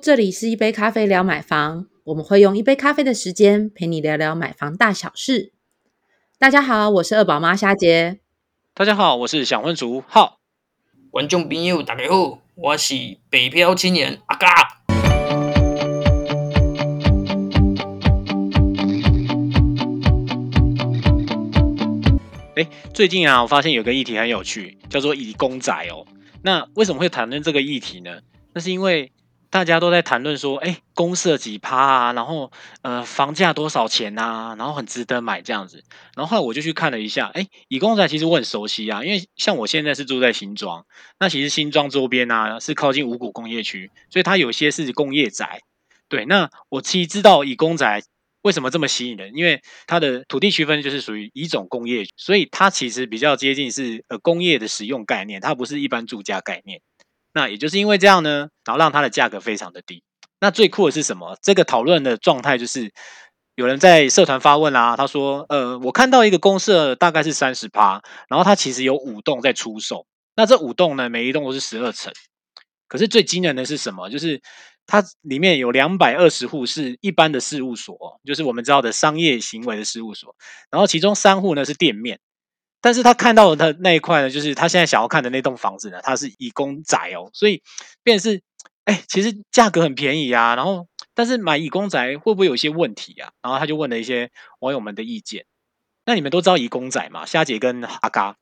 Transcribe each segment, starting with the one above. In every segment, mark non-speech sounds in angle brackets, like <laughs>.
这里是一杯咖啡聊买房，我们会用一杯咖啡的时间陪你聊聊买房大小事。大家好，我是二宝妈夏杰。大家好，我是想婚族浩。观众朋友大家好，我是北漂青年阿嘎。哎，最近啊，我发现有个议题很有趣，叫做以公仔哦。那为什么会谈论这个议题呢？那是因为大家都在谈论说，哎，公社几趴啊，然后呃，房价多少钱呐，然后很值得买这样子。然后后来我就去看了一下，哎，以公仔其实我很熟悉啊，因为像我现在是住在新庄，那其实新庄周边啊是靠近五股工业区，所以它有些是工业宅。对，那我其实知道以公仔为什么这么吸引人，因为它的土地区分就是属于乙种工业，所以它其实比较接近是呃工业的使用概念，它不是一般住家概念。那也就是因为这样呢，然后让它的价格非常的低。那最酷的是什么？这个讨论的状态就是有人在社团发问啊，他说：“呃，我看到一个公社大概是三十趴，然后它其实有五栋在出售。那这五栋呢，每一栋都是十二层。可是最惊人的是什么？就是它里面有两百二十户是一般的事务所，就是我们知道的商业行为的事务所。然后其中三户呢是店面。”但是他看到的那一块呢，就是他现在想要看的那栋房子呢，它是以公宅哦，所以便是，哎，其实价格很便宜啊。然后，但是买以公宅会不会有一些问题啊？然后他就问了一些网友们的意见。那你们都知道以公宅吗？虾姐跟阿嘎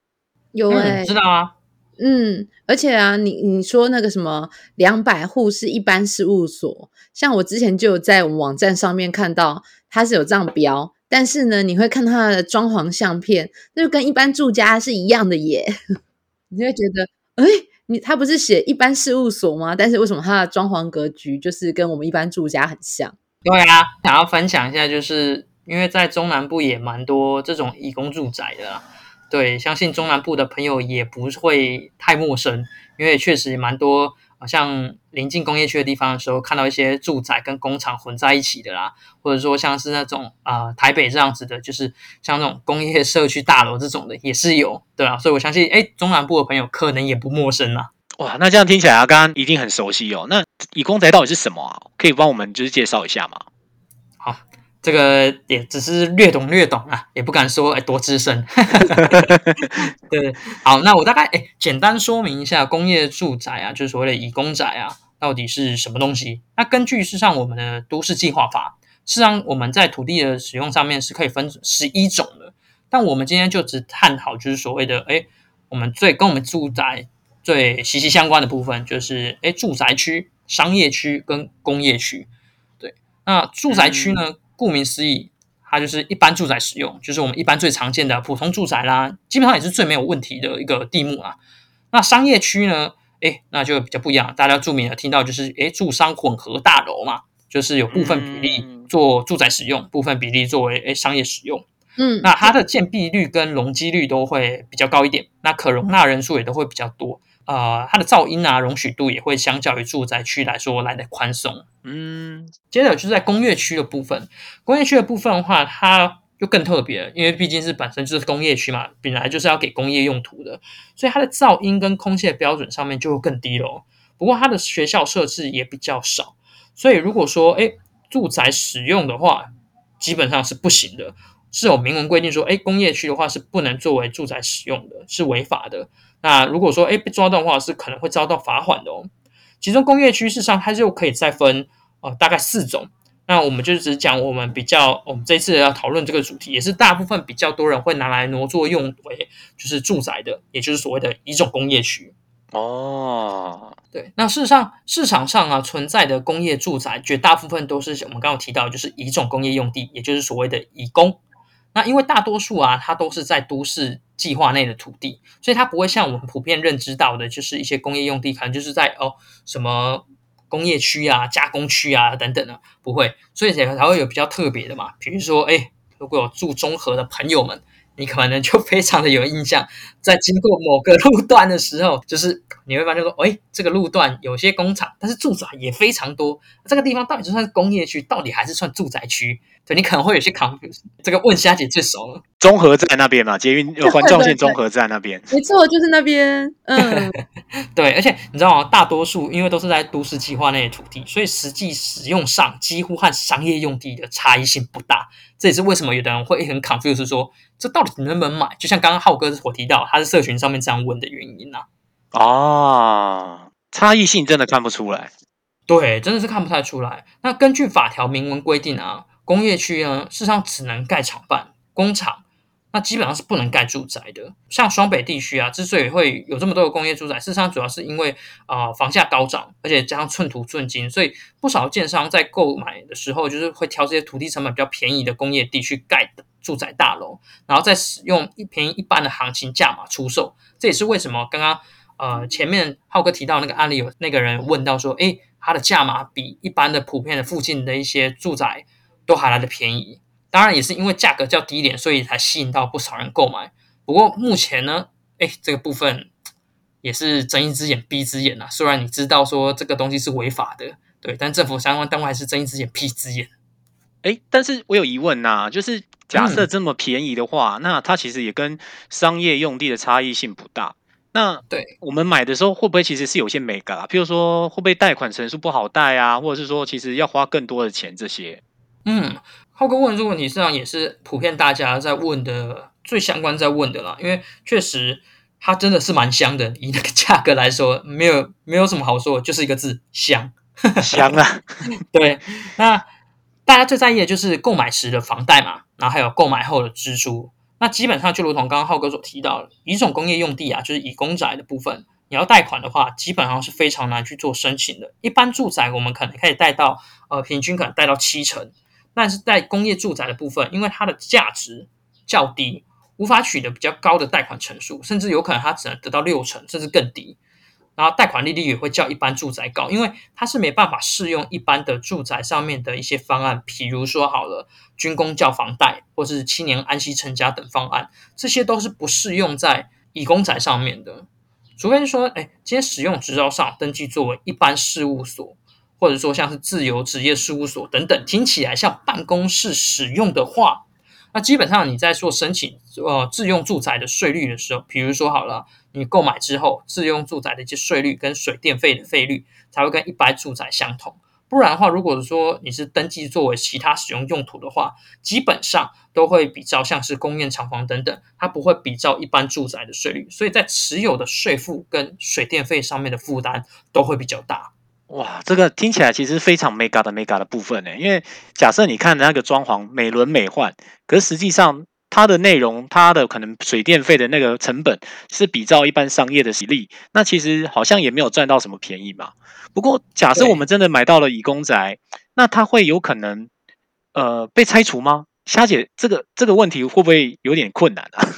有哎，知道啊。嗯，而且啊，你你说那个什么两百户是一般事务所，像我之前就有在网站上面看到，它是有这样标。但是呢，你会看它的装潢相片，那就跟一般住家是一样的耶。<laughs> 你会觉得，哎，你他不是写一般事务所吗？但是为什么他的装潢格局就是跟我们一般住家很像？对啊，想要分享一下，就是因为在中南部也蛮多这种义工住宅的，对，相信中南部的朋友也不会太陌生，因为确实蛮多。好像临近工业区的地方的时候，看到一些住宅跟工厂混在一起的啦，或者说像是那种啊台北这样子的，就是像那种工业社区大楼这种的也是有，对啊，所以我相信，哎，中南部的朋友可能也不陌生啦。哇，那这样听起来啊，刚刚一定很熟悉哦。那以公宅到底是什么啊？可以帮我们就是介绍一下吗？好。这个也只是略懂略懂啊，也不敢说哎多资深。<laughs> 对，好，那我大概哎简单说明一下工业住宅啊，就是所谓的以工宅啊，到底是什么东西？那根据事实上我们的都市计划法，事实上我们在土地的使用上面是可以分十一种的，但我们今天就只探讨就是所谓的哎，我们最跟我们住宅最息息相关的部分，就是哎住宅区、商业区跟工业区。对，那住宅区呢？顾名思义，它就是一般住宅使用，就是我们一般最常见的普通住宅啦，基本上也是最没有问题的一个地目啊。那商业区呢？哎，那就比较不一样，大家注意的听到就是哎，住商混合大楼嘛，就是有部分比例做住宅使用，部分比例作为哎商业使用。嗯，那它的建蔽率跟容积率都会比较高一点，那可容纳人数也都会比较多。呃，它的噪音啊，容许度也会相较于住宅区来说来的宽松。嗯，接着就是在工业区的部分，工业区的部分的话，它就更特别，因为毕竟是本身就是工业区嘛，本来就是要给工业用途的，所以它的噪音跟空气的标准上面就会更低喽。不过它的学校设置也比较少，所以如果说哎住宅使用的话，基本上是不行的，是有明文规定说，哎工业区的话是不能作为住宅使用的，是违法的。那如果说哎被抓到的话，是可能会遭到罚款的哦。其中工业区事实上它就可以再分呃大概四种。那我们就只讲我们比较，我们这次要讨论这个主题，也是大部分比较多人会拿来挪作用为就是住宅的，也就是所谓的乙种工业区。哦，对。那事实上市场上啊存在的工业住宅，绝大部分都是我们刚刚提到，就是乙种工业用地，也就是所谓的乙工。那因为大多数啊，它都是在都市计划内的土地，所以它不会像我们普遍认知到的，就是一些工业用地，可能就是在哦什么工业区啊、加工区啊等等的，不会，所以才才会有比较特别的嘛。比如说，哎，如果有住中和的朋友们，你可能就 <laughs> 非常的有印象，在经过某个路段的时候，就是你会发现说，哎，这个路段有些工厂，但是住宅也非常多，这个地方到底就算是工业区，到底还是算住宅区？对你可能会有些 confuse。这个问虾姐最熟了，综合在那边嘛，捷运环状线综合在那边，没错，就是那边。嗯，<laughs> 对，而且你知道吗？大多数因为都是在都市计划内的土地，所以实际使用上几乎和商业用地的差异性不大。这也是为什么有的人会很 confuse，说这到底能不能买？就像刚刚浩哥所提到，他是社群上面这样问的原因呐。哦，差异性真的看不出来。对，真的是看不太出来。那根据法条明文规定啊。工业区呢，事实上只能盖厂办、工厂，那基本上是不能盖住宅的。像双北地区啊，之所以会有这么多的工业住宅，事实上主要是因为啊房价高涨，而且加上寸土寸金，所以不少建商在购买的时候，就是会挑这些土地成本比较便宜的工业地去盖住宅大楼，然后再使用一便宜一般的行情价码出售。这也是为什么刚刚呃前面浩哥提到那个案例，有那个人问到说，诶，它的价码比一般的普遍的附近的一些住宅。都还来的便宜，当然也是因为价格较低一点，所以才吸引到不少人购买。不过目前呢，哎，这个部分也是睁一只眼闭一只眼呐。虽然你知道说这个东西是违法的，对，但政府相关单位还是睁一只眼闭一只眼。哎，但是我有疑问呐，就是假设这么便宜的话，那它其实也跟商业用地的差异性不大。那对我们买的时候会不会其实是有些美感啊？譬如说会不会贷款成数不好贷啊，或者是说其实要花更多的钱这些？嗯，浩哥问这个问题，实际上也是普遍大家在问的最相关在问的啦。因为确实它真的是蛮香的，以那个价格来说，没有没有什么好说，就是一个字香香啊。<laughs> 对，那大家最在意的就是购买时的房贷嘛，然后还有购买后的支出。那基本上就如同刚刚浩哥所提到的，一种工业用地啊，就是以公宅的部分，你要贷款的话，基本上是非常难去做申请的。一般住宅我们可能可以贷到呃，平均可能贷到七成。但是在工业住宅的部分，因为它的价值较低，无法取得比较高的贷款成数，甚至有可能它只能得到六成，甚至更低。然后贷款利率也会较一般住宅高，因为它是没办法适用一般的住宅上面的一些方案，比如说好了军工教房贷或是七年安息成家等方案，这些都是不适用在乙公宅上面的。除非说，哎，今天使用执照上登记作为一般事务所。或者说像是自由职业事务所等等，听起来像办公室使用的话，那基本上你在做申请呃自用住宅的税率的时候，比如说好了，你购买之后自用住宅的一些税率跟水电费的费率才会跟一般住宅相同。不然的话，如果说你是登记作为其他使用用途的话，基本上都会比照像是公验厂房等等，它不会比照一般住宅的税率，所以在持有的税负跟水电费上面的负担都会比较大。哇，这个听起来其实非常 mega 的 mega 的部分呢。因为假设你看那个装潢美轮美奂，可是实际上它的内容，它的可能水电费的那个成本是比照一般商业的洗力，那其实好像也没有赚到什么便宜嘛。不过假设我们真的买到了乙公宅，那它会有可能呃被拆除吗？虾姐，这个这个问题会不会有点困难啊？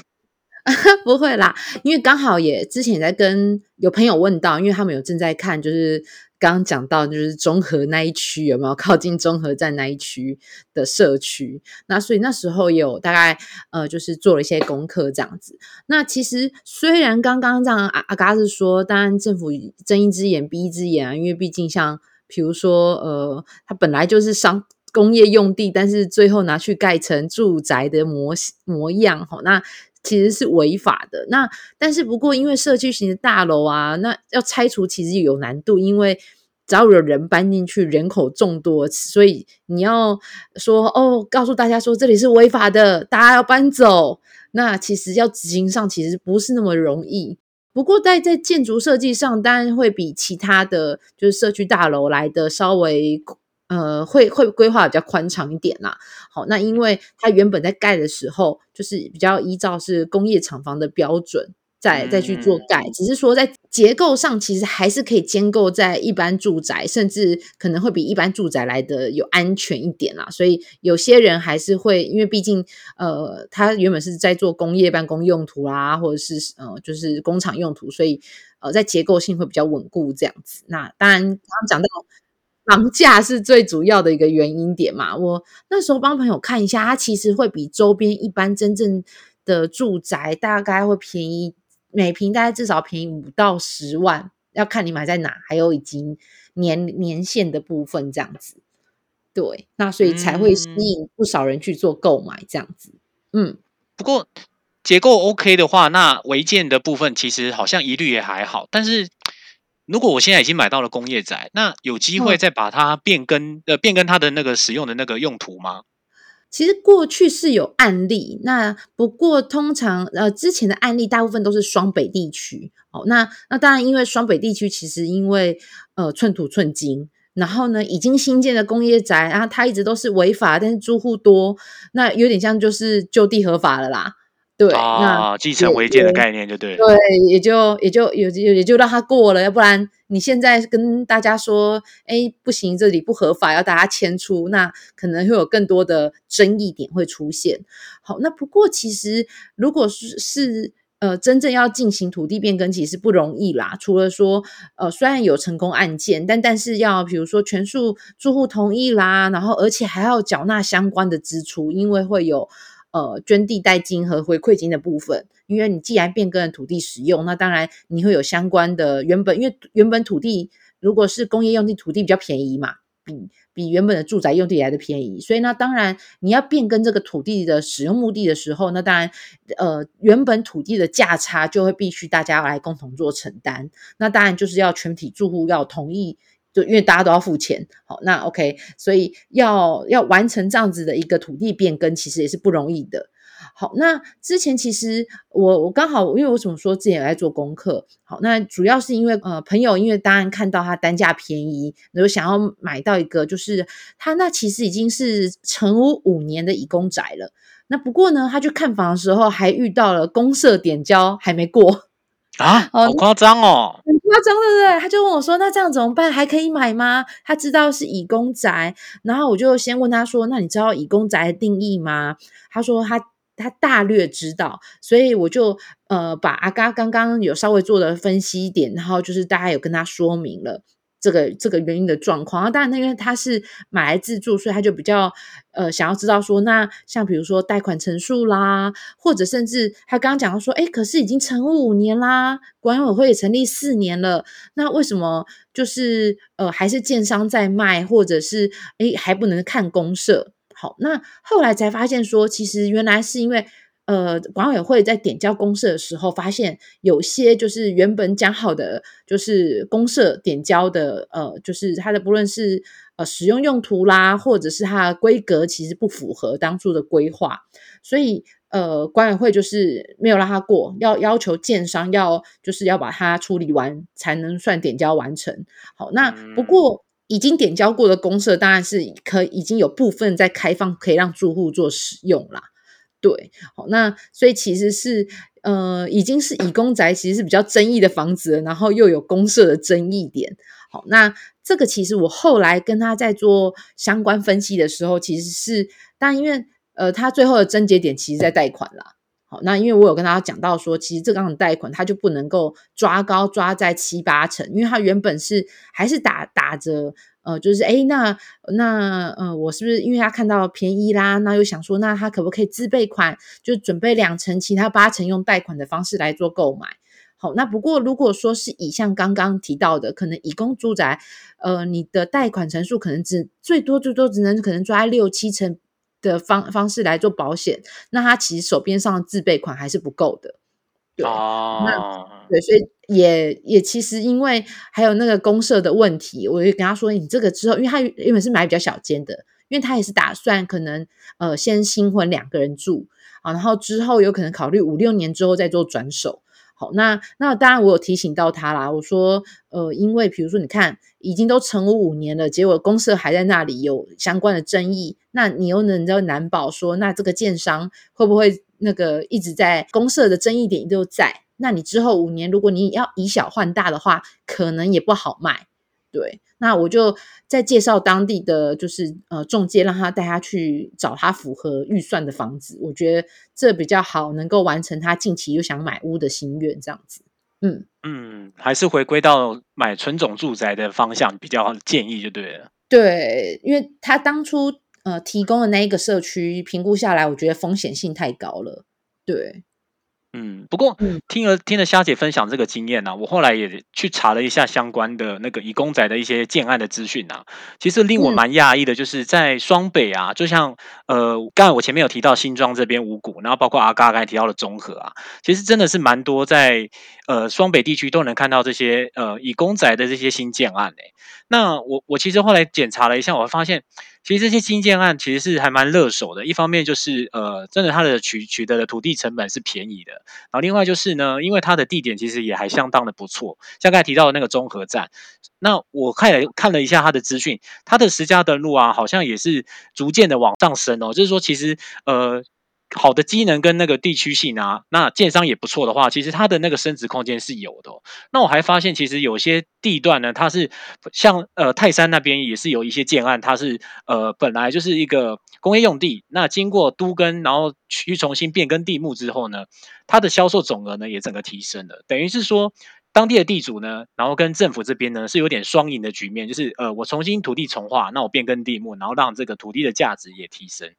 <laughs> 不会啦，因为刚好也之前在跟有朋友问到，因为他们有正在看，就是。刚刚讲到就是中和那一区有没有靠近中和站那一区的社区？那所以那时候有大概呃，就是做了一些功课这样子。那其实虽然刚刚这样阿阿嘎是说，当然政府睁一只眼闭一只眼啊，因为毕竟像比如说呃，它本来就是商工业用地，但是最后拿去盖成住宅的模模样哈，那。其实是违法的。那但是不过，因为社区型的大楼啊，那要拆除其实有难度，因为只要有人搬进去，人口众多，所以你要说哦，告诉大家说这里是违法的，大家要搬走。那其实要执行上其实不是那么容易。不过在在建筑设计上，当然会比其他的就是社区大楼来的稍微。呃，会会规划比较宽敞一点啦。好，那因为它原本在盖的时候，就是比较依照是工业厂房的标准，再再去做盖，只是说在结构上其实还是可以兼构在一般住宅，甚至可能会比一般住宅来的有安全一点啦。所以有些人还是会，因为毕竟呃，他原本是在做工业办公用途啦，或者是呃，就是工厂用途，所以呃，在结构性会比较稳固这样子。那当然刚刚讲到。房价是最主要的一个原因点嘛？我那时候帮朋友看一下，它其实会比周边一般真正的住宅大概会便宜，每平大概至少便宜五到十万，要看你买在哪，还有以及年年限的部分这样子。对，那所以才会吸引不少人去做购买这样子。嗯，不过结构 OK 的话，那违建的部分其实好像一律也还好。但是如果我现在已经买到了工业宅，那有机会再把它变更呃变更它的那个使用的那个用途吗？其实过去是有案例，那不过通常呃之前的案例大部分都是双北地区哦。那那当然，因为双北地区其实因为呃寸土寸金。然后呢，已经新建的工业宅，然后它一直都是违法，但是住户多，那有点像就是就地合法了啦。对，那继承违建的概念就对。对，也就也就也就也就让它过了，要不然你现在跟大家说，哎，不行，这里不合法，要大家迁出，那可能会有更多的争议点会出现。好，那不过其实如果是是。呃，真正要进行土地变更其实不容易啦。除了说，呃，虽然有成功案件，但但是要比如说全数住户同意啦，然后而且还要缴纳相关的支出，因为会有呃捐地代金和回馈金的部分。因为你既然变更了土地使用，那当然你会有相关的原本，因为原本土地如果是工业用地，土地比较便宜嘛。比比原本的住宅用地来的便宜，所以那当然你要变更这个土地的使用目的的时候，那当然呃原本土地的价差就会必须大家来共同做承担，那当然就是要全体住户要同意，就因为大家都要付钱，好那 OK，所以要要完成这样子的一个土地变更，其实也是不容易的。好，那之前其实我我刚好，因为我怎么说之前也在做功课。好，那主要是因为呃朋友，因为当然看到它单价便宜，然后想要买到一个，就是他那其实已经是成屋五年的乙公宅了。那不过呢，他去看房的时候还遇到了公社点交还没过啊，好夸张哦，很夸张对不对？他就问我说：“那这样怎么办？还可以买吗？”他知道是乙公宅，然后我就先问他说：“那你知道乙公宅的定义吗？”他说他。他大略知道，所以我就呃把阿嘎刚刚有稍微做的分析一点，然后就是大家有跟他说明了这个这个原因的状况。当然，因为他是买来自住，所以他就比较呃想要知道说，那像比如说贷款成数啦，或者甚至他刚刚讲到说，哎，可是已经成五年啦，管委会也成立四年了，那为什么就是呃还是建商在卖，或者是哎还不能看公社？好，那后来才发现说，其实原来是因为，呃，管委会在点交公社的时候，发现有些就是原本讲好的，就是公社点交的，呃，就是它的不论是呃使用用途啦，或者是它的规格，其实不符合当初的规划，所以呃，管委会就是没有让它过，要要求建商要就是要把它处理完，才能算点交完成。好，那不过。已经点交过的公社，当然是可已经有部分在开放，可以让住户做使用啦。对，好，那所以其实是呃，已经是以公宅，其实是比较争议的房子，然后又有公社的争议点。好，那这个其实我后来跟他在做相关分析的时候，其实是，但因为呃，他最后的症结点其实在贷款啦。好，那因为我有跟大家讲到说，其实这样的贷款它就不能够抓高抓在七八成，因为它原本是还是打打着呃，就是哎，那那呃，我是不是因为他看到便宜啦，那又想说，那他可不可以自备款，就准备两成，其他八成用贷款的方式来做购买？好，那不过如果说是以像刚刚提到的，可能以公住宅，呃，你的贷款成数可能只最多最多只能可能抓六七成。的方方式来做保险，那他其实手边上的自备款还是不够的，对，那对，所以也也其实因为还有那个公社的问题，我就跟他说，你这个之后，因为他原本是买比较小间的，因为他也是打算可能呃先新婚两个人住啊，然后之后有可能考虑五六年之后再做转手。那那当然我有提醒到他啦，我说呃，因为比如说你看已经都成屋五年了，结果公社还在那里有相关的争议。那你又能够难保说，那这个建商会不会那个一直在公社的争议点都在？那你之后五年，如果你要以小换大的话，可能也不好卖。对，那我就再介绍当地的就是呃中介，让他带他去找他符合预算的房子。我觉得这比较好，能够完成他近期又想买屋的心愿。这样子，嗯嗯，还是回归到买纯种住宅的方向比较建议就对了。对，因为他当初。呃，提供的那一个社区评估下来，我觉得风险性太高了。对，嗯，不过嗯。听了听了虾姐分享这个经验呢、我后来也去查了一下相关的那个以公仔的一些建案的资讯啊。其实令我嗯。蛮讶异的，就是在双北啊，就像呃，刚才我前面有提到新庄这边五股，然后包括阿嘎刚才提到的中和啊，其实真的是蛮多在呃双北地区都能看到这些呃以公仔的这些新建案诶、那我我其实后来检查了一下，我发现其实这些新建案其实是还蛮热手的。一方面就是呃，真的它的取取得的土地成本是便宜的，然后另外就是呢，因为它的地点其实也还相当的不错，像刚才提到的那个综合站，那我看了看了一下它的资讯，它的十家登录啊，好像也是逐渐的往上升哦，就是说其实呃。好的机能跟那个地区性啊，那建商也不错的话，其实它的那个升值空间是有的、那我还发现，其实有些地段呢，它是像呃泰山那边也是有一些建案，它是呃本来就是一个工业用地，那经过都跟，然后去重新变更地目之后呢，它的销售总额呢也整个提升了，等于是说。当地的地主呢，然后跟政府这边呢是有点双赢的局面，就是呃，我重新土地重划，那我变更地目，然后让这个土地的价值也提升。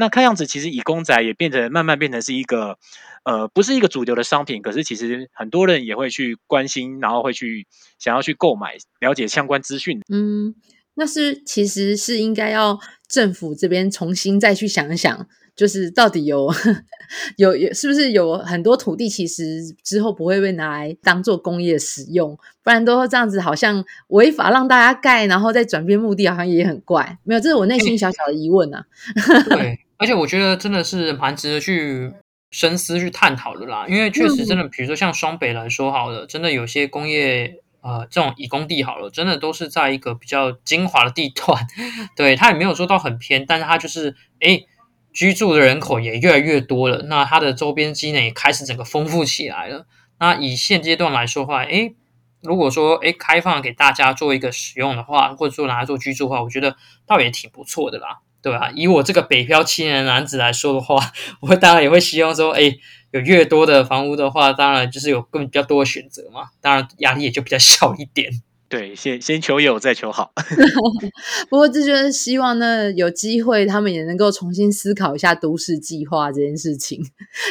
那看样子，其实以公仔也变成慢慢变成是一个，呃，不是一个主流的商品，可是其实很多人也会去关心，然后会去想要去购买，了解相关资讯。嗯，那是其实是应该要政府这边重新再去想一想，就是到底有 <laughs> 有有是不是有很多土地其实之后不会被拿来当做工业使用，不然都这样子好像违法让大家盖，然后再转变目的，好像也很怪。没有，这是我内心小小的疑问啊。<laughs> 对，而且我觉得真的是蛮值得去深思、去探讨的啦。因为确实真的，比如说像双北来说好了，真的有些工业呃这种以工地好了，真的都是在一个比较精华的地段，<laughs> 对它也没有说到很偏，但是它就是诶居住的人口也越来越多了，那它的周边机能也开始整个丰富起来了。那以现阶段来说的话，诶，如果说诶开放给大家做一个使用的话，或者说拿来做居住的话，我觉得倒也挺不错的啦。对啊，以我这个北漂青年男子来说的话，<laughs> 我当然也会希望说，哎，有越多的房屋的话，当然就是有更比较多的选择嘛，当然压力也就比较小一点。<laughs> 对，先先求有，再求好。<laughs> 不过这就是希望呢，有机会他们也能够重新思考一下都市计划这件事情，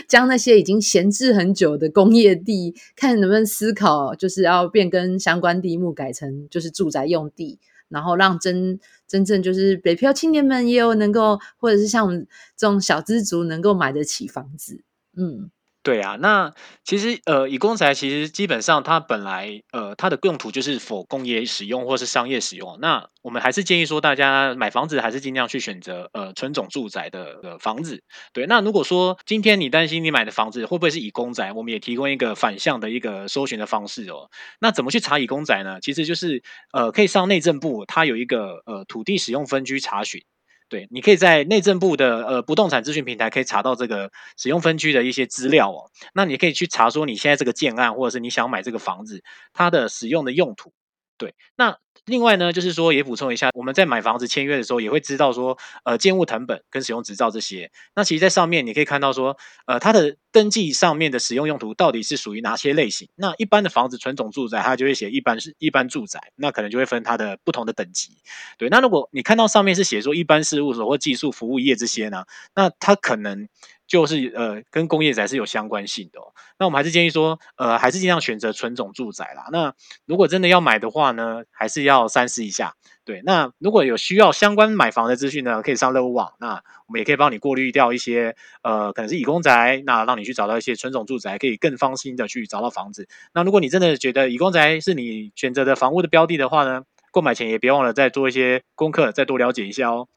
将那些已经闲置很久的工业地，看能不能思考，就是要变更相关地目改成就是住宅用地，然后让真真正就是北漂青年们也有能够，或者是像我们这种小资族能够买得起房子。嗯，对啊，那其实呃，乙公宅其实基本上它本来呃它的用途就是否工业使用或是商业使用。那我们还是建议说，大家买房子还是尽量去选择呃纯种住宅的呃房子。对，那如果说今天你担心你买的房子会不会是乙公宅，我们也提供一个反向的一个搜寻的方式哦。那怎么去查乙公宅呢？其实就是呃可以上内政部，它有一个呃土地使用分居查询。对，你可以在内政部的呃不动产资讯平台可以查到这个使用分区的一些资料哦。那你可以去查说你现在这个建案，或者是你想买这个房子，它的使用的用途。对，那另外呢，就是说也补充一下，我们在买房子签约的时候，也会知道说，呃，建物成本跟使用执照这些。那其实，在上面你可以看到说，呃，它的登记上面的使用用途到底是属于哪些类型。那一般的房子纯种住宅，它就会写一般是一般住宅，那可能就会分它的不同的等级。对，那如果你看到上面是写说一般事务所或技术服务业这些呢，那它可能就是呃跟工业宅是有相关性的、哦。那我们还是建议说，呃，还是尽量选择纯种住宅啦。那如果真的要买的话呢，还是要三思一下。对，那如果有需要相关买房的资讯呢，可以上乐屋网，那我们也可以帮你过滤掉一些呃可能是乙公宅，那让你去找到一些纯种住宅，可以更放心的去找到房子。那如果你真的觉得乙公宅是你选择的房屋的标的的话呢，购买前也别忘了再做一些功课，再多了解一下哦。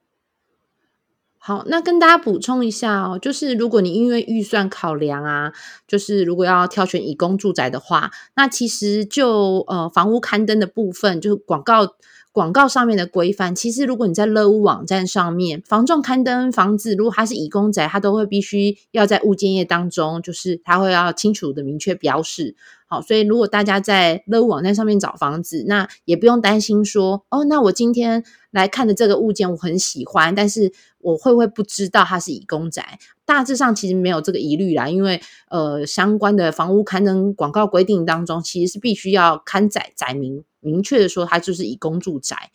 好，那跟大家补充一下哦，就是如果你因为预算考量啊，就是如果要挑选以公住宅的话，那其实就呃房屋刊登的部分，就是广告广告上面的规范，其实如果你在乐屋网站上面，房仲刊登房子，如果它是以公宅，它都会必须要在物件页当中，就是它会要清楚的明确标示。好，所以如果大家在乐屋网站上面找房子，那也不用担心说，哦，那我今天来看的这个物件我很喜欢，但是我会不会不知道它是以公宅？大致上其实没有这个疑虑啦，因为呃相关的房屋刊登广告规定当中，其实是必须要刊载载明明确的说它就是以公住宅。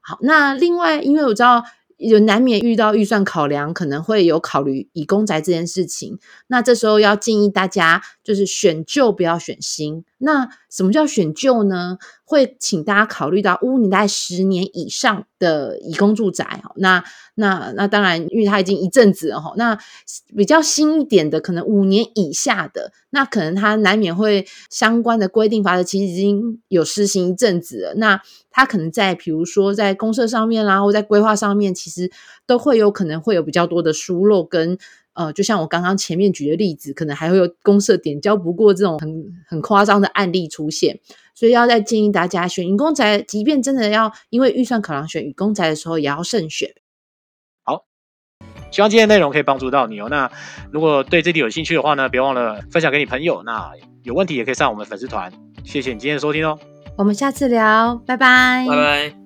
好，那另外因为我知道。就难免遇到预算考量，可能会有考虑以公宅这件事情。那这时候要建议大家，就是选旧不要选新。那什么叫选旧呢？会请大家考虑到屋龄在十年以上的以公住宅。那那那当然，因为它已经一阵子了哈。那比较新一点的，可能五年以下的，那可能它难免会相关的规定法则其实已经有施行一阵子了。那它可能在比如说在公社上面啦，或在规划上面，其实都会有可能会有比较多的疏漏跟。呃，就像我刚刚前面举的例子，可能还会有公社点交不过这种很很夸张的案例出现，所以要再建议大家选雨公宅，即便真的要因为预算考量选雨公宅的时候，也要慎选。好，希望今天内容可以帮助到你哦。那如果对这里有兴趣的话呢，别忘了分享给你朋友。那有问题也可以上我们粉丝团。谢谢你今天的收听哦，我们下次聊，拜拜，拜拜。